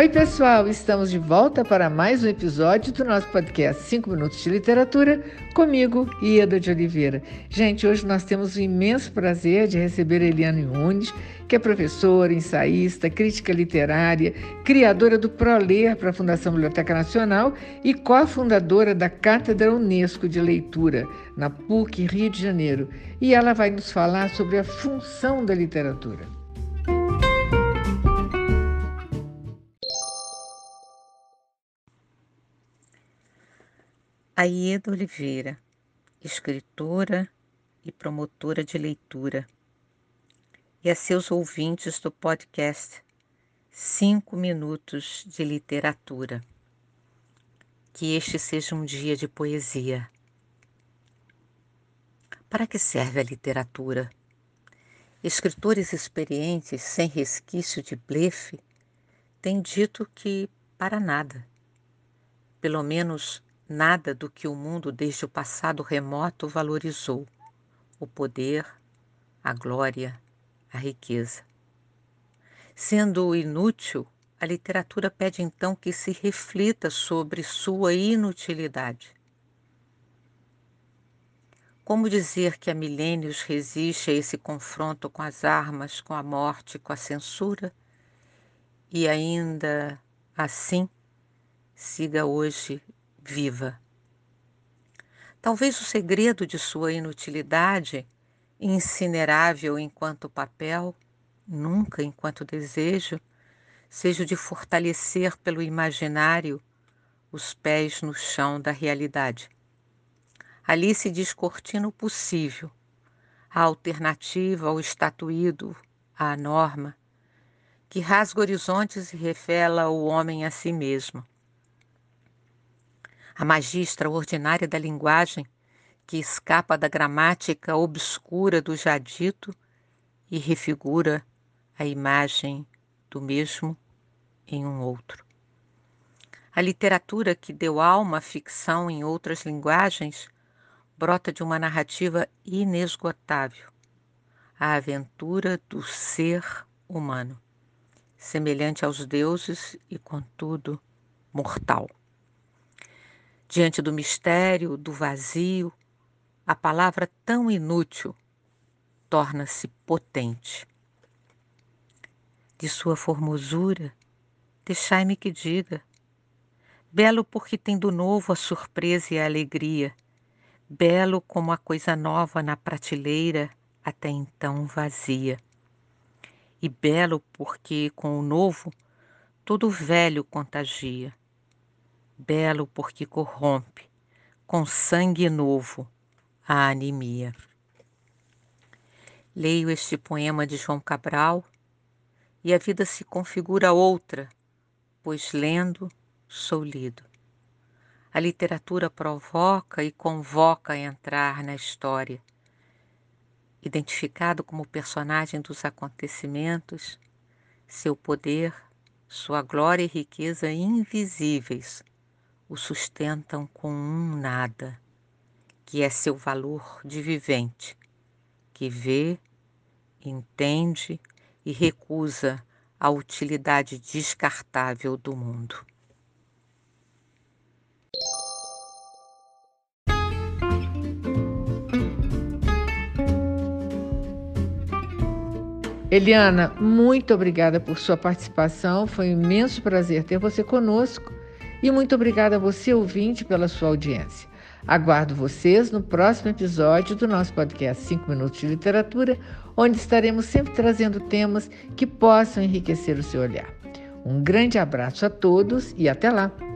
Oi, pessoal, estamos de volta para mais um episódio do nosso podcast 5 Minutos de Literatura, comigo, Ieda de Oliveira. Gente, hoje nós temos o imenso prazer de receber Eliane Nunes, que é professora, ensaísta, crítica literária, criadora do ProLer para a Fundação Biblioteca Nacional e cofundadora da Cátedra Unesco de Leitura, na PUC, Rio de Janeiro. E ela vai nos falar sobre a função da literatura. Aieda Oliveira, escritora e promotora de leitura, e a seus ouvintes do podcast Cinco Minutos de Literatura. Que este seja um dia de poesia. Para que serve a literatura? Escritores experientes, sem resquício de blefe, têm dito que para nada. Pelo menos nada do que o mundo desde o passado remoto valorizou: o poder, a glória, a riqueza. Sendo inútil, a literatura pede então que se reflita sobre sua inutilidade. Como dizer que há milênios resiste a esse confronto com as armas, com a morte, com a censura, e ainda assim siga hoje viva. Talvez o segredo de sua inutilidade, incinerável enquanto papel, nunca enquanto desejo, seja o de fortalecer pelo imaginário os pés no chão da realidade. Ali se descortina o possível, a alternativa ao estatuído, à norma, que rasga horizontes e revela o homem a si mesmo a magia extraordinária da linguagem que escapa da gramática obscura do já dito e refigura a imagem do mesmo em um outro. A literatura que deu alma à ficção em outras linguagens brota de uma narrativa inesgotável, a aventura do ser humano, semelhante aos deuses e, contudo, mortal. Diante do mistério, do vazio, a palavra tão inútil torna-se potente. De sua formosura, deixai-me que diga, belo porque tem do novo a surpresa e a alegria, belo como a coisa nova na prateleira até então vazia. E belo porque com o novo todo o velho contagia belo porque corrompe, com sangue novo, a anemia. Leio este poema de João Cabral e a vida se configura outra, pois lendo, sou lido. A literatura provoca e convoca a entrar na história. Identificado como personagem dos acontecimentos, seu poder, sua glória e riqueza invisíveis o sustentam com um nada, que é seu valor de vivente, que vê, entende e recusa a utilidade descartável do mundo. Eliana, muito obrigada por sua participação. Foi um imenso prazer ter você conosco e muito obrigada a você, ouvinte, pela sua audiência. Aguardo vocês no próximo episódio do nosso podcast 5 Minutos de Literatura, onde estaremos sempre trazendo temas que possam enriquecer o seu olhar. Um grande abraço a todos e até lá!